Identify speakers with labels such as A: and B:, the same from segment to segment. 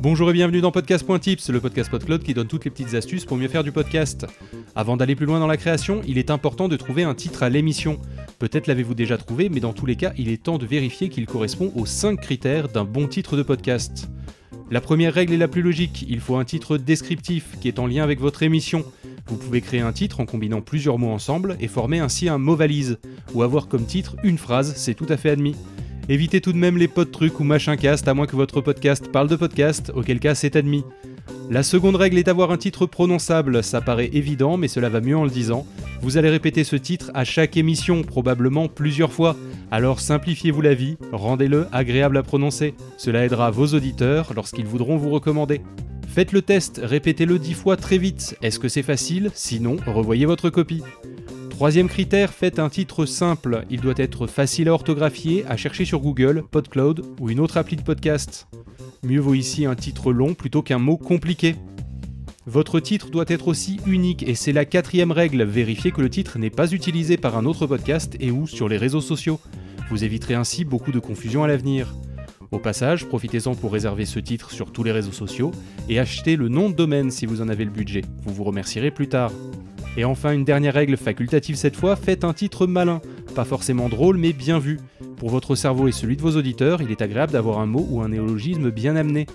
A: Bonjour et bienvenue dans Podcast.tips, le podcast PodCloud qui donne toutes les petites astuces pour mieux faire du podcast. Avant d'aller plus loin dans la création, il est important de trouver un titre à l'émission. Peut-être l'avez-vous déjà trouvé, mais dans tous les cas, il est temps de vérifier qu'il correspond aux 5 critères d'un bon titre de podcast. La première règle est la plus logique, il faut un titre descriptif qui est en lien avec votre émission. Vous pouvez créer un titre en combinant plusieurs mots ensemble et former ainsi un mot valise, ou avoir comme titre une phrase, c'est tout à fait admis. Évitez tout de même les potes trucs ou machin cast à moins que votre podcast parle de podcast, auquel cas c'est admis. La seconde règle est d'avoir un titre prononçable, ça paraît évident mais cela va mieux en le disant. Vous allez répéter ce titre à chaque émission, probablement plusieurs fois, alors simplifiez-vous la vie, rendez-le agréable à prononcer. Cela aidera vos auditeurs lorsqu'ils voudront vous recommander. Faites le test, répétez-le dix fois très vite. Est-ce que c'est facile? Sinon, revoyez votre copie. Troisième critère, faites un titre simple. Il doit être facile à orthographier, à chercher sur Google, PodCloud ou une autre appli de podcast. Mieux vaut ici un titre long plutôt qu'un mot compliqué. Votre titre doit être aussi unique et c'est la quatrième règle, vérifiez que le titre n'est pas utilisé par un autre podcast et ou sur les réseaux sociaux. Vous éviterez ainsi beaucoup de confusion à l'avenir. Au passage, profitez-en pour réserver ce titre sur tous les réseaux sociaux et achetez le nom de domaine si vous en avez le budget. Vous vous remercierez plus tard. Et enfin, une dernière règle facultative cette fois, faites un titre malin. Pas forcément drôle, mais bien vu. Pour votre cerveau et celui de vos auditeurs, il est agréable d'avoir un mot ou un néologisme bien amené.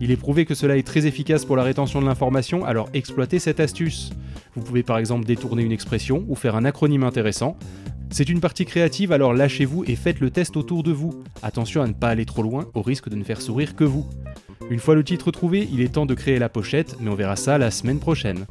A: Il est prouvé que cela est très efficace pour la rétention de l'information, alors exploitez cette astuce. Vous pouvez par exemple détourner une expression ou faire un acronyme intéressant. C'est une partie créative, alors lâchez-vous et faites le test autour de vous. Attention à ne pas aller trop loin, au risque de ne faire sourire que vous. Une fois le titre trouvé, il est temps de créer la pochette, mais on verra ça la semaine prochaine.